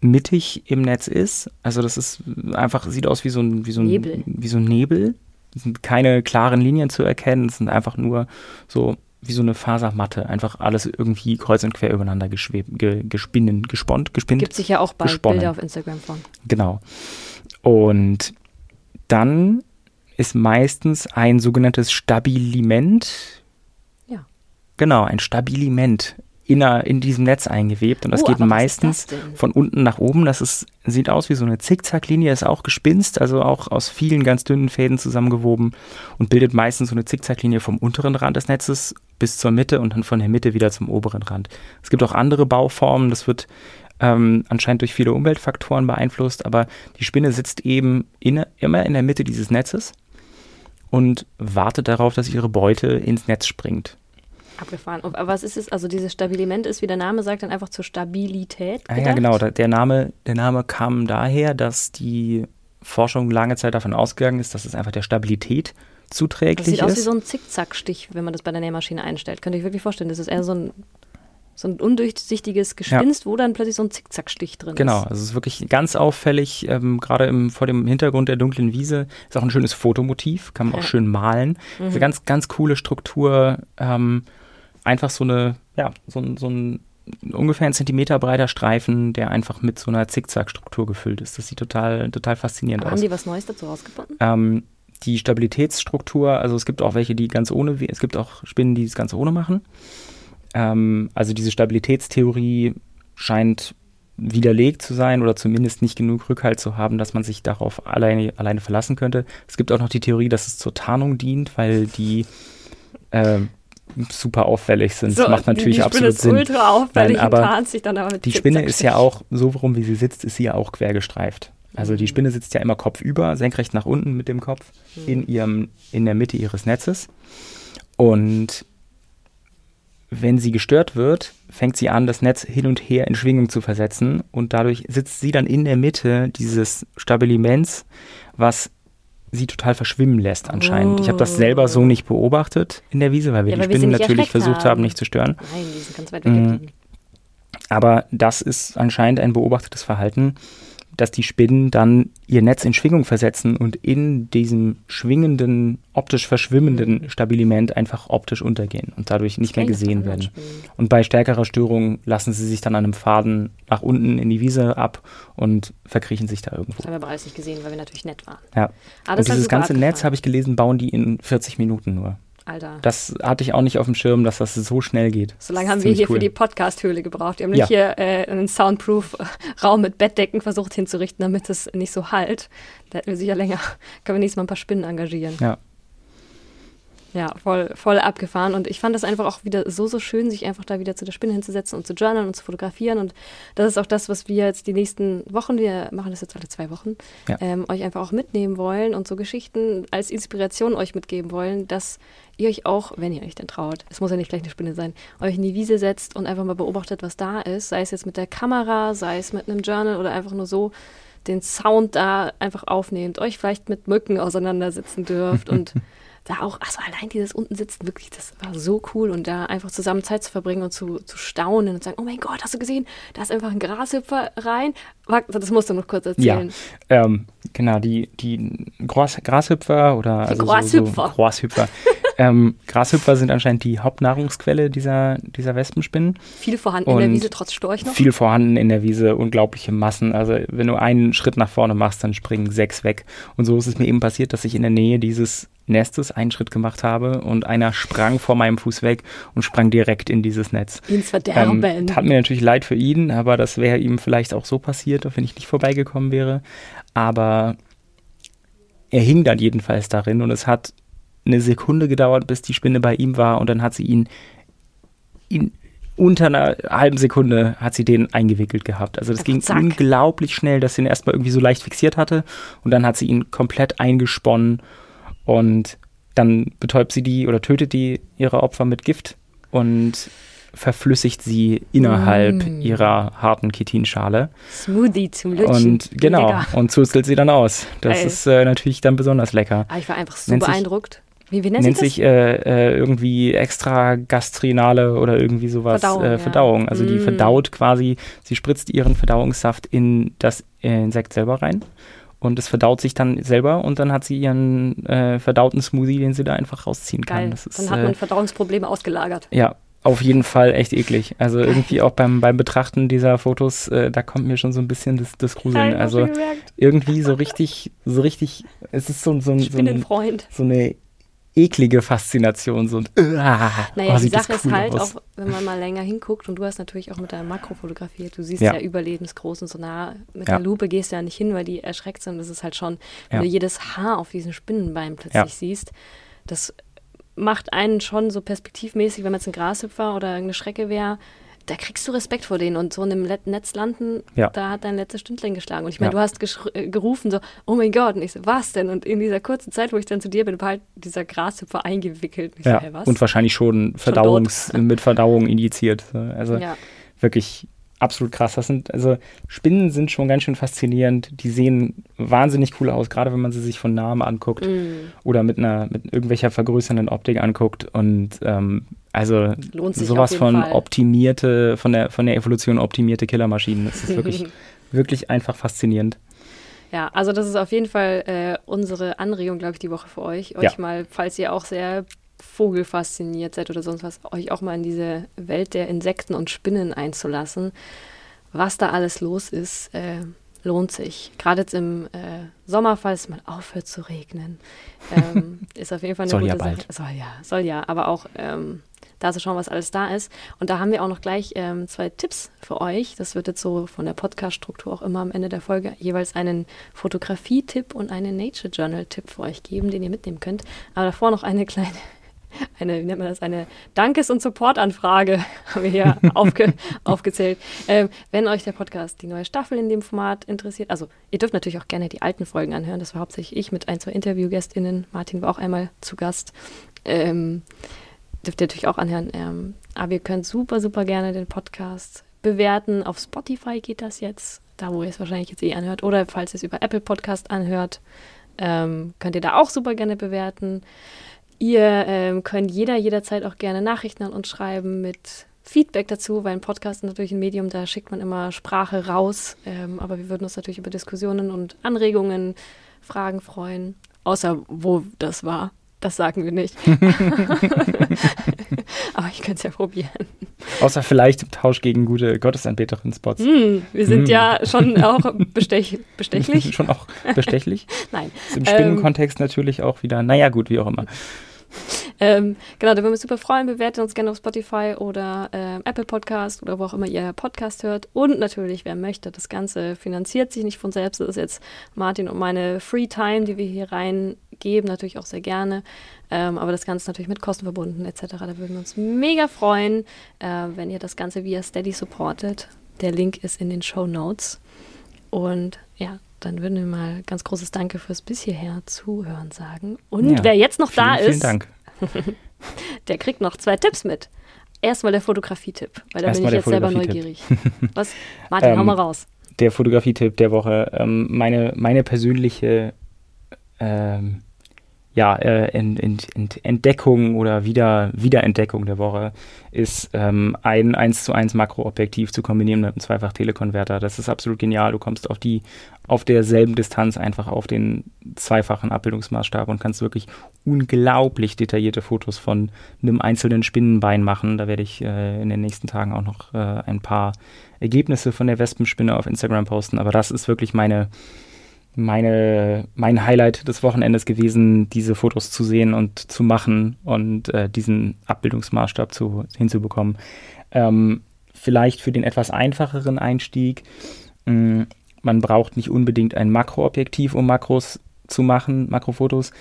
mittig im Netz ist. Also das ist einfach, sieht aus wie so ein, wie so ein Nebel. Wie so ein Nebel. Es sind keine klaren Linien zu erkennen, es sind einfach nur so wie so eine Fasermatte, einfach alles irgendwie kreuz und quer übereinander geschwebt, ge, gespinnen, gesponnt, gespinnt. Gibt sich ja auch bald Gesponnen. Bilder auf Instagram von. Genau. Und dann ist meistens ein sogenanntes Stabiliment. Ja. Genau, ein Stabiliment in, in diesem Netz eingewebt. Und das Oh, geht meistens das von unten nach oben. Das ist, sieht aus wie so eine Zickzacklinie, ist auch gespinst, also auch aus vielen ganz dünnen Fäden zusammengewoben und bildet meistens so eine Zickzacklinie vom unteren Rand des Netzes bis zur Mitte und dann von der Mitte wieder zum oberen Rand. Es gibt auch andere Bauformen, das wird ähm, anscheinend durch viele Umweltfaktoren beeinflusst, aber die Spinne sitzt eben in, immer in der Mitte dieses Netzes und wartet darauf, dass ihre Beute ins Netz springt. Abgefahren. Aber was ist es? Also dieses Stabiliment ist, wie der Name sagt, dann einfach zur Stabilität. Ah, ja, gedacht? genau. Da, der, Name, der Name kam daher, dass die Forschung lange Zeit davon ausgegangen ist, dass es einfach der Stabilität Das zuträglich sieht aus wie ist. so ein Zickzackstich, wenn man das bei der Nähmaschine einstellt. Könnt ihr euch wirklich vorstellen, das ist eher so ein, so ein undurchsichtiges Gespinst, wo dann plötzlich so ein Zickzackstich drin Genau, ist. also es ist wirklich ganz auffällig, ähm, gerade im, vor dem Hintergrund der dunklen Wiese. Ist auch ein schönes Fotomotiv, kann man auch Ja. schön malen. Mhm. Ist eine ganz, ganz coole Struktur. Ähm, einfach so eine, ja, so, ein- so ein ungefähr ein Zentimeter breiter Streifen, der einfach mit so einer Zickzackstruktur gefüllt ist. Das sieht total, total faszinierend Aber aus. haben die was Neues dazu rausgefunden? Ähm, die Stabilitätsstruktur, also es gibt auch welche, die ganz ohne, es gibt auch Spinnen, die es ganz ohne machen. Ähm, also diese Stabilitätstheorie scheint widerlegt zu sein oder zumindest nicht genug Rückhalt zu haben, dass man sich darauf alleine, alleine verlassen könnte. Es gibt auch noch die Theorie, dass es zur Tarnung dient, weil die ähm, super auffällig sind. das macht natürlich die, die absolut Spinne Sinn. ist ultra auffällig Nein, aber sich dann aber mit Die Spinne ist ja auch, so rum wie sie sitzt, ist sie ja auch quergestreift. Also die Mhm. Spinne sitzt ja immer kopfüber, senkrecht nach unten mit dem Kopf in, ihrem, in der Mitte ihres Netzes. Und wenn sie gestört wird, fängt sie an, das Netz hin und her in Schwingung zu versetzen. Und dadurch sitzt sie dann in der Mitte dieses Stabiliments, was sie total verschwimmen lässt anscheinend. Ich habe das selber so nicht beobachtet in der Wiese, weil wir Ja, die weil wir Spinnen nicht natürlich versucht haben, haben. nicht zu stören. Nein, die sind ganz weit Mhm. weggeblieben. Aber das ist anscheinend ein beobachtetes Verhalten, dass die Spinnen dann ihr Netz in Schwingung versetzen und in diesem schwingenden, optisch verschwimmenden Stabiliment einfach optisch untergehen und dadurch nicht mehr gesehen werden. Und bei stärkerer Störung lassen sie sich dann an einem Faden nach unten in die Wiese ab und verkriechen sich da irgendwo. Das haben wir aber alles nicht gesehen, weil wir natürlich nett waren. Ja. Ah, das Und dieses ganze Netz, abgefahren. habe ich gelesen, bauen die in 40 Minuten nur. Alter. Das hatte ich auch nicht auf dem Schirm, dass das so schnell geht. So lange haben wir hier cool. für die Podcast-Höhle gebraucht. Wir haben Ja. nicht hier äh, einen Soundproof-Raum mit Bettdecken versucht hinzurichten, damit es nicht so halt. Da hätten wir sicher länger. Können wir nächstes Mal ein paar Spinnen engagieren. Ja. Ja, voll, voll abgefahren. Und ich fand das einfach auch wieder so, so schön, sich einfach da wieder zu der Spinne hinzusetzen und zu journalen und zu fotografieren. Und das ist auch das, was wir jetzt die nächsten Wochen, wir machen das jetzt alle zwei Wochen, Ja. ähm, euch einfach auch mitnehmen wollen und so Geschichten als Inspiration euch mitgeben wollen, dass ihr euch auch, wenn ihr euch denn traut, es muss ja nicht gleich eine Spinne sein, euch in die Wiese setzt und einfach mal beobachtet, was da ist. Sei es jetzt mit der Kamera, sei es mit einem Journal oder einfach nur so den Sound da einfach aufnehmt, euch vielleicht mit Mücken auseinandersetzen dürft und (laughs) da auch, also allein dieses unten sitzen, wirklich, das war so cool und da einfach zusammen Zeit zu verbringen und zu, zu staunen und sagen, oh mein Gott, hast du gesehen, da ist einfach ein Grashüpfer rein. Das musst du noch kurz erzählen. Ähm, genau, die, die Gras, Grashüpfer oder Die also Grashüpfer. So, so Grashüpfer. (laughs) ähm, Grashüpfer sind anscheinend die Hauptnahrungsquelle dieser, dieser Wespenspinnen. Viel vorhanden in der Und Wiese, trotz Storch noch. Viel vorhanden in der Wiese, unglaubliche Massen. Also wenn du einen Schritt nach vorne machst, dann springen sechs weg. Und so ist es mir eben passiert, dass ich in der Nähe dieses Nestes einen Schritt gemacht habe und einer sprang vor meinem Fuß weg und sprang direkt in dieses Netz. Ins Verderben. Ähm, tat mir natürlich leid für ihn, aber das wäre ihm vielleicht auch so passiert, wenn ich nicht vorbeigekommen wäre. Aber er hing dann jedenfalls darin und es hat eine Sekunde gedauert, bis die Spinne bei ihm war und dann hat sie ihn, ihn unter einer halben Sekunde hat sie den eingewickelt gehabt. Also das ging Zack. unglaublich schnell, dass sie ihn erstmal irgendwie so leicht fixiert hatte und dann hat sie ihn komplett eingesponnen und dann betäubt sie die oder tötet die ihre Opfer mit Gift und verflüssigt sie innerhalb Mm. ihrer harten Chitinschale Smoothie zum Lutschen. und genau Lecker. und zuzelt sie dann aus. Das Geil. ist äh, natürlich dann besonders lecker. Ah, ich war einfach so Nennt sich- beeindruckt. Wie, wie nennt, Nennt sich sich äh, äh, irgendwie extra gastrinale oder irgendwie sowas Verdauung, äh. Verdauung. Also die Mm. verdaut quasi, sie spritzt ihren Verdauungssaft in das Insekt selber rein und es verdaut sich dann selber und dann hat sie ihren äh, verdauten Smoothie, den sie da einfach rausziehen das? kann. Geil. Das ist, Dann hat äh, man Verdauungsprobleme ausgelagert. ja, auf jeden Fall echt eklig. Also irgendwie auch beim, beim Betrachten dieser Fotos, äh, da kommt mir schon so ein bisschen das, das Gruseln. Also irgendwie so richtig, so richtig, es ist so, so, so, bin ein so eine eklige Faszination. So ein, ah, Naja, oh, die Sache ist halt aus. auch, wenn man mal länger hinguckt und du hast natürlich auch mit deinem Makro fotografiert, du siehst Ja. ja, überlebensgroß und so nah mit Ja. der Lupe gehst du ja nicht hin, weil die erschreckt sind. Das ist halt schon, wenn Ja. du jedes Haar auf diesen Spinnenbein plötzlich siehst, das macht einen schon so perspektivmäßig, wenn man jetzt ein Grashüpfer oder irgendeine Schrecke wäre, da kriegst du Respekt vor denen und so in einem Let- Netz landen, Ja. da hat dein letztes Stündlein geschlagen. Und ich meine, Ja. du hast äh, gerufen so, oh mein Gott, und ich so, was denn? Und in dieser kurzen Zeit, wo ich dann zu dir bin, war halt dieser Grashüpfer eingewickelt. Und Ja, so, was? und wahrscheinlich schon Verdauungs, (laughs) mit Verdauung injiziert. Also ja. wirklich absolut krass. Das sind, also Spinnen sind schon ganz schön faszinierend. Die sehen wahnsinnig cool aus, gerade wenn man sie sich von nahem anguckt Mm. oder mit einer, mit irgendwelcher vergrößernden Optik anguckt. Und ähm, also sowas von Fall. optimierte, von der, von der Evolution optimierte Killermaschinen. Das ist wirklich, (laughs) wirklich einfach faszinierend. Ja, also das ist auf jeden Fall äh, unsere Anregung, glaube ich, die Woche für euch. Euch Ja. mal, falls ihr auch sehr vogelfasziniert seid oder sonst was, euch auch mal in diese Welt der Insekten und Spinnen einzulassen. Was da alles los ist, äh, lohnt sich. Gerade jetzt im äh, Sommer, falls es mal aufhört zu regnen, ähm, (laughs) ist auf jeden Fall eine Soll gute ja Sache. bald. Soll ja, soll ja, aber auch ähm, da zu schauen, was alles da ist. Und da haben wir auch noch gleich ähm, zwei Tipps für euch. Das wird jetzt so von der Podcast-Struktur auch immer am Ende der Folge jeweils einen Fotografie-Tipp und einen Nature Journal-Tipp für euch geben, den ihr mitnehmen könnt. Aber davor noch eine kleine, (laughs) eine, wie nennt man das, eine Dankes- und Support-Anfrage (laughs) haben wir hier aufge, (laughs) aufgezählt. Ähm, wenn euch der Podcast, die neue Staffel in dem Format interessiert, also ihr dürft natürlich auch gerne die alten Folgen anhören. Das war hauptsächlich ich mit ein, zwei InterviewgästInnen. Martin war auch einmal zu Gast. Ähm, dürft ihr natürlich auch anhören. Ähm, aber ihr könnt super, super gerne den Podcast bewerten. Auf Spotify geht das jetzt, da wo ihr es wahrscheinlich jetzt eh anhört. Oder falls ihr es über Apple Podcast anhört, ähm, könnt ihr da auch super gerne bewerten. Ihr ähm, könnt jeder jederzeit auch gerne Nachrichten an uns schreiben mit Feedback dazu, weil ein Podcast ist natürlich ein Medium, da schickt man immer Sprache raus. Ähm, aber wir würden uns natürlich über Diskussionen und Anregungen, Fragen freuen. Außer wo das war. Das sagen wir nicht. (laughs) aber ich könnte es ja probieren. Außer vielleicht im Tausch gegen gute Gottesanbeterin-Spots. Hm, wir sind Hm. ja schon auch bestech bestechlich. (laughs) Schon auch bestechlich. (laughs) Nein. Ist Im Ähm. Spinnenkontext natürlich auch wieder, naja, gut, wie auch immer. Ähm, genau, da würden wir uns super freuen. Bewertet uns gerne auf Spotify oder ähm, Apple Podcast oder wo auch immer ihr Podcast hört. Und natürlich, wer möchte, das Ganze finanziert sich nicht von selbst. Das ist jetzt Martin und meine Free Time, die wir hier reingeben, natürlich auch sehr gerne. Ähm, aber das Ganze ist natürlich mit Kosten verbunden etc. Da würden wir uns mega freuen, äh, wenn ihr das Ganze via Steady supportet. Der Link ist in den Show Notes. Und ja, dann würden wir mal ganz großes Danke fürs bis hierher zuhören sagen. Und Ja, wer jetzt noch da vielen, ist, Vielen Dank. (laughs) der kriegt noch zwei Tipps mit. Erstmal der Fotografie-Tipp, weil da bin Erstmal ich jetzt selber neugierig. Was? Martin, hau (laughs) Ähm, mal raus. Der Fotografie-Tipp der Woche. Ähm, meine, meine persönliche ähm, ja, äh, Ent, Ent, Ent, Entdeckung oder Wieder, Wiederentdeckung der Woche ist ähm, ein 1 zu 1 Makroobjektiv zu kombinieren mit einem Zweifach-Telekonverter. Das ist absolut genial. Du kommst auf die auf derselben Distanz einfach auf den zweifachen Abbildungsmaßstab und kannst wirklich unglaublich detaillierte Fotos von einem einzelnen Spinnenbein machen. Da werde ich äh, in den nächsten Tagen auch noch äh, ein paar Ergebnisse von der Wespenspinne auf Instagram posten. Aber das ist wirklich meine, meine, mein Highlight des Wochenendes gewesen, diese Fotos zu sehen und zu machen und äh, diesen Abbildungsmaßstab zu, hinzubekommen. Ähm, vielleicht für den etwas einfacheren Einstieg. Mh, mm, man braucht nicht unbedingt ein Makroobjektiv, um Makros zu machen, Makrofotos.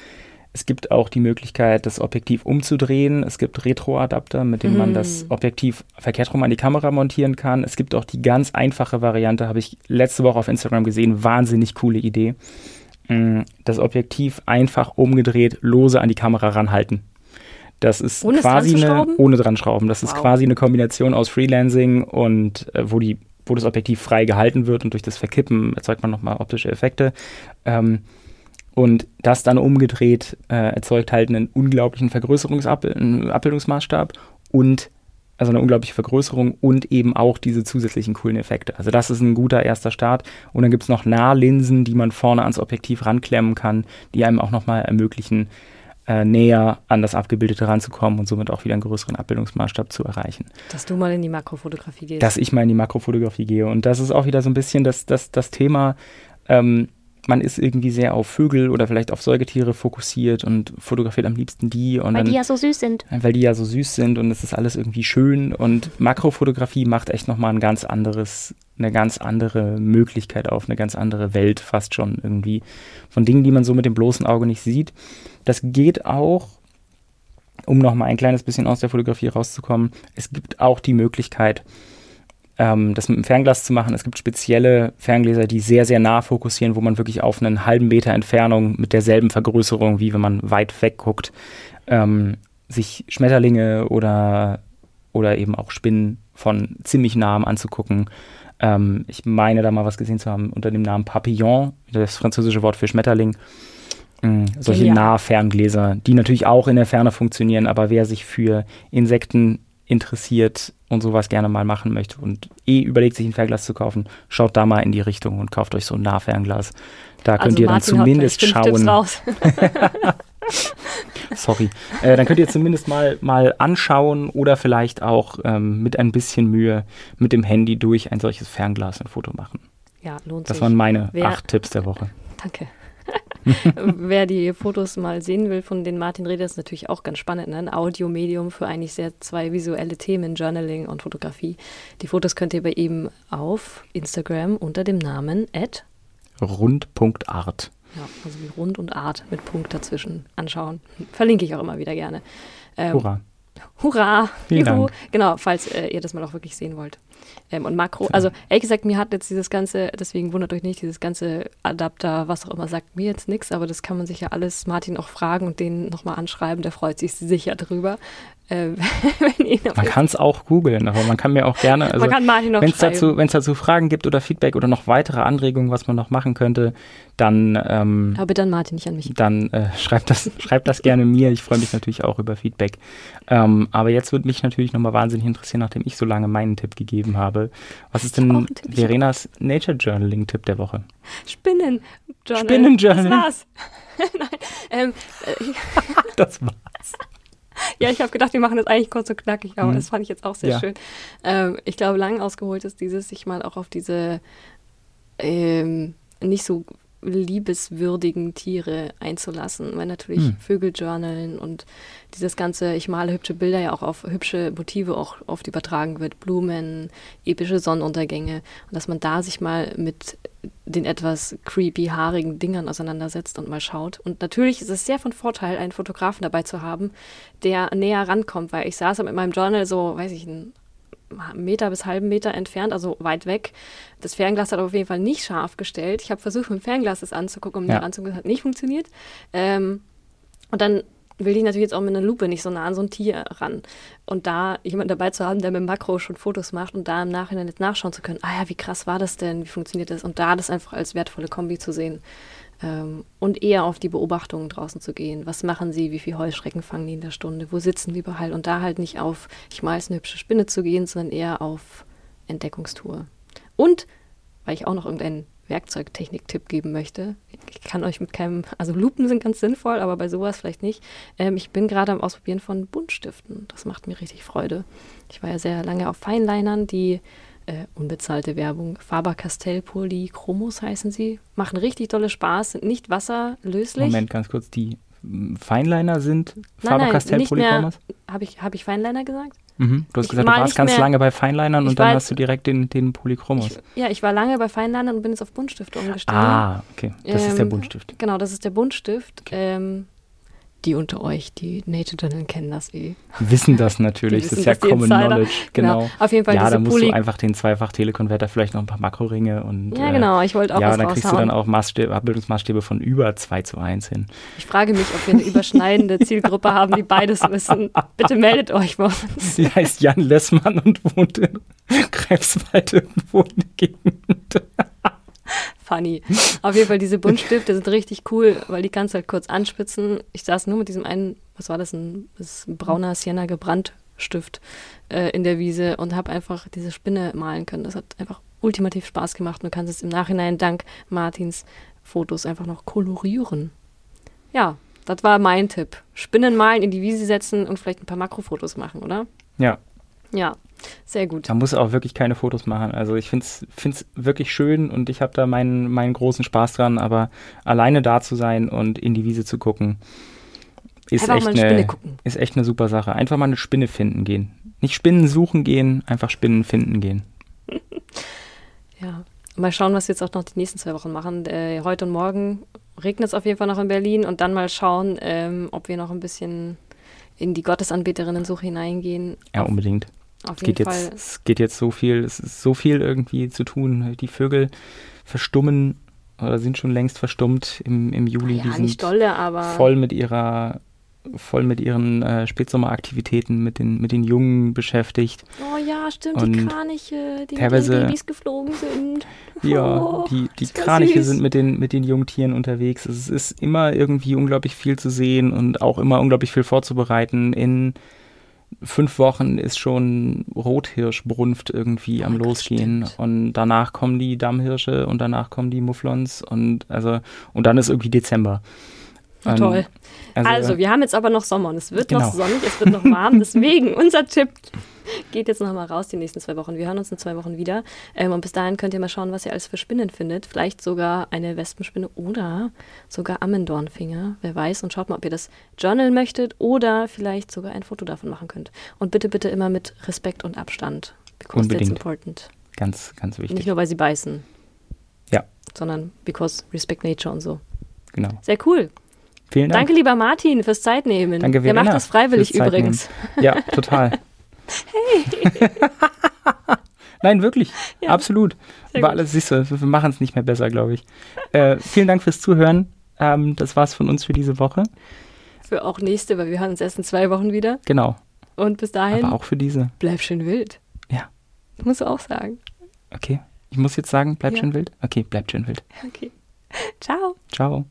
Es gibt auch die Möglichkeit, das Objektiv umzudrehen. Es gibt Retroadapter, mit denen mm. man das hm. Objektiv verkehrt rum an die Kamera montieren kann. Es gibt auch die ganz einfache Variante, habe ich letzte Woche auf Instagram gesehen. Wahnsinnig coole Idee. Mm, das Objektiv einfach umgedreht, lose an die Kamera ranhalten. Das ist ohne quasi eine, ohne dran schrauben. Das wow. ist quasi eine Kombination aus Freelancing und äh, wo die wo das Objektiv frei gehalten wird und durch das Verkippen erzeugt man nochmal optische Effekte. Ähm, und das dann umgedreht äh, erzeugt halt einen unglaublichen Vergrößerungsabbildungsmaßstab und also eine unglaubliche Vergrößerung und eben auch diese zusätzlichen coolen Effekte. Also das ist ein guter erster Start. Und dann gibt es noch Nahlinsen, die man vorne ans Objektiv ranklemmen kann, die einem auch nochmal ermöglichen, äh, näher an das Abgebildete ranzukommen und somit auch wieder einen größeren Abbildungsmaßstab zu erreichen. Dass du mal in die Makrofotografie gehst. Dass ich mal in die Makrofotografie gehe. Und das ist auch wieder so ein bisschen das, das, das Thema, ähm, man ist irgendwie sehr auf Vögel oder vielleicht auf Säugetiere fokussiert und fotografiert am liebsten die. Und weil dann, die ja so süß sind. Weil die ja so süß sind und es ist alles irgendwie schön. Und Makrofotografie macht echt nochmal ein ganz anderes, eine ganz andere Möglichkeit auf, eine ganz andere Welt fast schon irgendwie. Von Dingen, die man so mit dem bloßen Auge nicht sieht. Das geht auch, um nochmal ein kleines bisschen aus der Fotografie rauszukommen. Es gibt auch die Möglichkeit, ähm, das mit dem Fernglas zu machen. Es gibt spezielle Ferngläser, die sehr, sehr nah fokussieren, wo man wirklich auf einen halben Meter Entfernung mit derselben Vergrößerung, wie wenn man weit weg guckt, ähm, sich Schmetterlinge oder, oder eben auch Spinnen von ziemlich nahem anzugucken. Ähm, ich meine da mal was gesehen zu haben unter dem Namen Papillon, das französische Wort für Schmetterling. Mhm, solche ja. Nahferngläser, die natürlich auch in der Ferne funktionieren, aber wer sich für Insekten interessiert und sowas gerne mal machen möchte und eh überlegt, sich ein Fernglas zu kaufen, schaut da mal in die Richtung und kauft euch so ein Nahfernglas. Da also könnt ihr Martin dann zumindest schauen. (laughs) (laughs) Sorry. Äh, dann könnt ihr zumindest mal, mal anschauen oder vielleicht auch ähm, mit ein bisschen Mühe mit dem Handy durch ein solches Fernglas ein Foto machen. Ja, lohnt das sich. Das waren meine Wer, acht Tipps der Woche. Danke. Wer die Fotos mal sehen will, von denen Martin redet, ist natürlich auch ganz spannend. Ne? Ein Audiomedium für eigentlich sehr zwei visuelle Themen, Journaling und Fotografie. Die Fotos könnt ihr bei ihm auf Instagram unter dem Namen rund.art. Ja, also wie rund und Art mit Punkt dazwischen anschauen. Verlinke ich auch immer wieder gerne. Ähm, Hurra. Hurra! Vielen Juhu. Dank. Genau, falls äh, ihr das mal auch wirklich sehen wollt. Ähm, und Makro, also ehrlich gesagt, mir hat jetzt dieses ganze, deswegen wundert euch nicht, dieses ganze Adapter, was auch immer, sagt mir jetzt nichts, aber das kann man sich ja alles Martin auch fragen und den nochmal anschreiben, der freut sich sicher drüber. Äh, (laughs) man kann es auch googeln, aber man kann mir auch gerne, also wenn es dazu, dazu Fragen gibt oder Feedback oder noch weitere Anregungen, was man noch machen könnte, dann ähm, aber dann Martin, nicht an mich. Dann äh, (laughs) schreibt das, schreibt das gerne mir. Ich freue mich natürlich auch über Feedback. Ähm, aber jetzt würde mich natürlich nochmal wahnsinnig interessieren, nachdem ich so lange meinen Tipp gegeben habe. Was ist denn Verenas Nature Journaling-Tipp der Woche? Spinnen Journal. Spinnen Journal. Das war's. (laughs) Nein, ähm, äh, das war's. (laughs) Ja, ich habe gedacht, wir machen das eigentlich kurz und knackig, aber mhm. das fand ich jetzt auch sehr ja. schön. Ähm, ich glaube, lang ausgeholt ist dieses, sich mal auch auf diese ähm, nicht so liebeswürdigen Tiere einzulassen, weil natürlich hm. Vögel journalen und dieses ganze, ich male hübsche Bilder ja auch auf hübsche Motive auch oft übertragen wird, Blumen, epische Sonnenuntergänge und dass man da sich mal mit den etwas creepy, haarigen Dingern auseinandersetzt und mal schaut. Und natürlich ist es sehr von Vorteil, einen Fotografen dabei zu haben, der näher rankommt, weil ich saß mit meinem Journal so, weiß ich, ein Meter bis halben Meter entfernt, also weit weg. Das Fernglas hat auf jeden Fall nicht scharf gestellt. Ich habe versucht, mit dem Fernglas das anzugucken, um ja. anzugucken, das hat nicht funktioniert. Ähm, und dann will ich natürlich jetzt auch mit einer Lupe nicht so nah an so ein Tier ran. Und da jemand dabei zu haben, der mit Makro schon Fotos macht und da im Nachhinein jetzt nachschauen zu können, ah ja, wie krass war das denn, wie funktioniert das? Und da das einfach als wertvolle Kombi zu sehen. Ähm, und eher auf die Beobachtungen draußen zu gehen. Was machen sie? Wie viele Heuschrecken fangen die in der Stunde? Wo sitzen die überall? Und da halt nicht auf, ich mal eine hübsche Spinne zu gehen, sondern eher auf Entdeckungstour. Und, weil ich auch noch irgendeinen Werkzeugtechnik-Tipp geben möchte, ich kann euch mit keinem, also Lupen sind ganz sinnvoll, aber bei sowas vielleicht nicht. Ähm, ich bin gerade am Ausprobieren von Buntstiften. Das macht mir richtig Freude. Ich war ja sehr lange auf Feinlinern, die äh, unbezahlte Werbung. Faber-Castell Polychromos heißen sie. Machen richtig tolle Spaß, sind nicht wasserlöslich. Moment, ganz kurz, die Feinliner sind Faber-Castell Polychromos? Habe ich, hab ich Feinliner gesagt? Mhm. Du hast ich gesagt, du warst ganz mehr, lange bei Feinlinern und dann hast du direkt den, den Polychromos. Ich, ja, ich war lange bei Feinlinern und bin jetzt auf Buntstifte umgestiegen. Ah, okay. Das ähm, ist der ähm, Buntstift. Genau, das ist der Buntstift. Okay. Ähm, die unter euch, die Nature Journal kennen das eh. Wissen das natürlich, (laughs) wissen, das ist ja Common Knowledge. Genau. genau. Auf jeden Fall Ja, da musst Poly du einfach den Zweifach-Telekonverter, vielleicht noch ein paar Makroringe und. Ja, genau, ich wollte auch Ja, was dann kriegst raushauen. du dann auch Maßstäbe, Abbildungsmaßstäbe von über 2 zu 1 hin. Ich frage mich, ob wir eine überschneidende (laughs) Zielgruppe haben, die beides wissen. Bitte meldet euch bei uns. Sie heißt Jan Lessmann und wohnt in Krebswald irgendwo in der Gegend funny. Auf jeden Fall, diese Buntstifte sind richtig cool, weil die kannst du halt kurz anspitzen. Ich saß nur mit diesem einen, was war das, ein, das ein brauner Sienna Gebrandstift äh, in der Wiese und habe einfach diese Spinne malen können. Das hat einfach ultimativ Spaß gemacht und du kannst es im Nachhinein dank Martins Fotos einfach noch kolorieren. Ja, das war mein Tipp. Spinnen malen, in die Wiese setzen und vielleicht ein paar Makrofotos machen, oder? Ja. Ja, sehr gut. Man muss auch wirklich keine Fotos machen. Also ich finde es wirklich schön und ich habe da meinen, meinen großen Spaß dran, aber alleine da zu sein und in die Wiese zu gucken, ist, echt eine, eine ist echt eine super Sache. Einfach mal eine Spinne finden gehen. Nicht Spinnen suchen gehen, einfach Spinnen finden gehen. (laughs) ja, mal schauen, was wir jetzt auch noch die nächsten zwei Wochen machen. Äh, heute und morgen regnet es auf jeden Fall noch in Berlin und dann mal schauen, ähm, ob wir noch ein bisschen in die Gottesanbeterinnen-Suche hineingehen. Ja, unbedingt. Auf es geht Fall. Jetzt, es geht jetzt so viel, es ist so viel irgendwie zu tun. Die Vögel verstummen oder sind schon längst verstummt im, im Juli. Ja, die sind nicht dolle, aber voll mit ihrer voll mit ihren äh, Spätsommeraktivitäten mit den, mit den Jungen beschäftigt. Oh ja, stimmt, und die Kraniche, die teilweise, mit den Babys geflogen sind. Ja, oh, die, die Kraniche sind mit den, mit den Jungtieren unterwegs. Es ist immer irgendwie unglaublich viel zu sehen und auch immer unglaublich viel vorzubereiten in fünf Wochen ist schon Rothirschbrunft irgendwie oh am Losgehen. Gott, und danach kommen die Dammhirsche und danach kommen die Mufflons und also und dann ist irgendwie Dezember. Ja, toll. Also, also, wir haben jetzt aber noch Sommer und es wird genau. noch sonnig, es wird noch warm. (laughs) Deswegen unser Tipp geht jetzt noch mal raus die nächsten zwei Wochen. Wir hören uns in zwei Wochen wieder. Ähm, und bis dahin könnt ihr mal schauen, was ihr alles für Spinnen findet. Vielleicht sogar eine Wespenspinne oder sogar Ammendornfinger. Wer weiß. Und schaut mal, ob ihr das journalen möchtet oder vielleicht sogar ein Foto davon machen könnt. Und bitte, bitte immer mit Respekt und Abstand. Because Unbedingt. that's important. Ganz, ganz wichtig. Nicht nur, weil sie beißen. Ja. Sondern because respect nature und so. Genau. Sehr cool. Vielen Dank. Danke, lieber Martin, fürs Zeitnehmen. Danke, Verena. Der macht das freiwillig übrigens. Ja, total. (laughs) hey. Nein, wirklich. Ja. Absolut. Aber alles siehst du, wir machen es nicht mehr besser, glaube ich. Äh, vielen Dank fürs Zuhören. Ähm, das war's von uns für diese Woche. Für auch nächste, weil wir hören uns erst in zwei Wochen wieder. Genau. Und bis dahin. Aber auch für diese. Bleib schön wild. Ja. musst du auch sagen. Okay. Ich muss jetzt sagen, bleib ja. schön wild? Okay, bleib schön wild. Okay. Ciao. Ciao.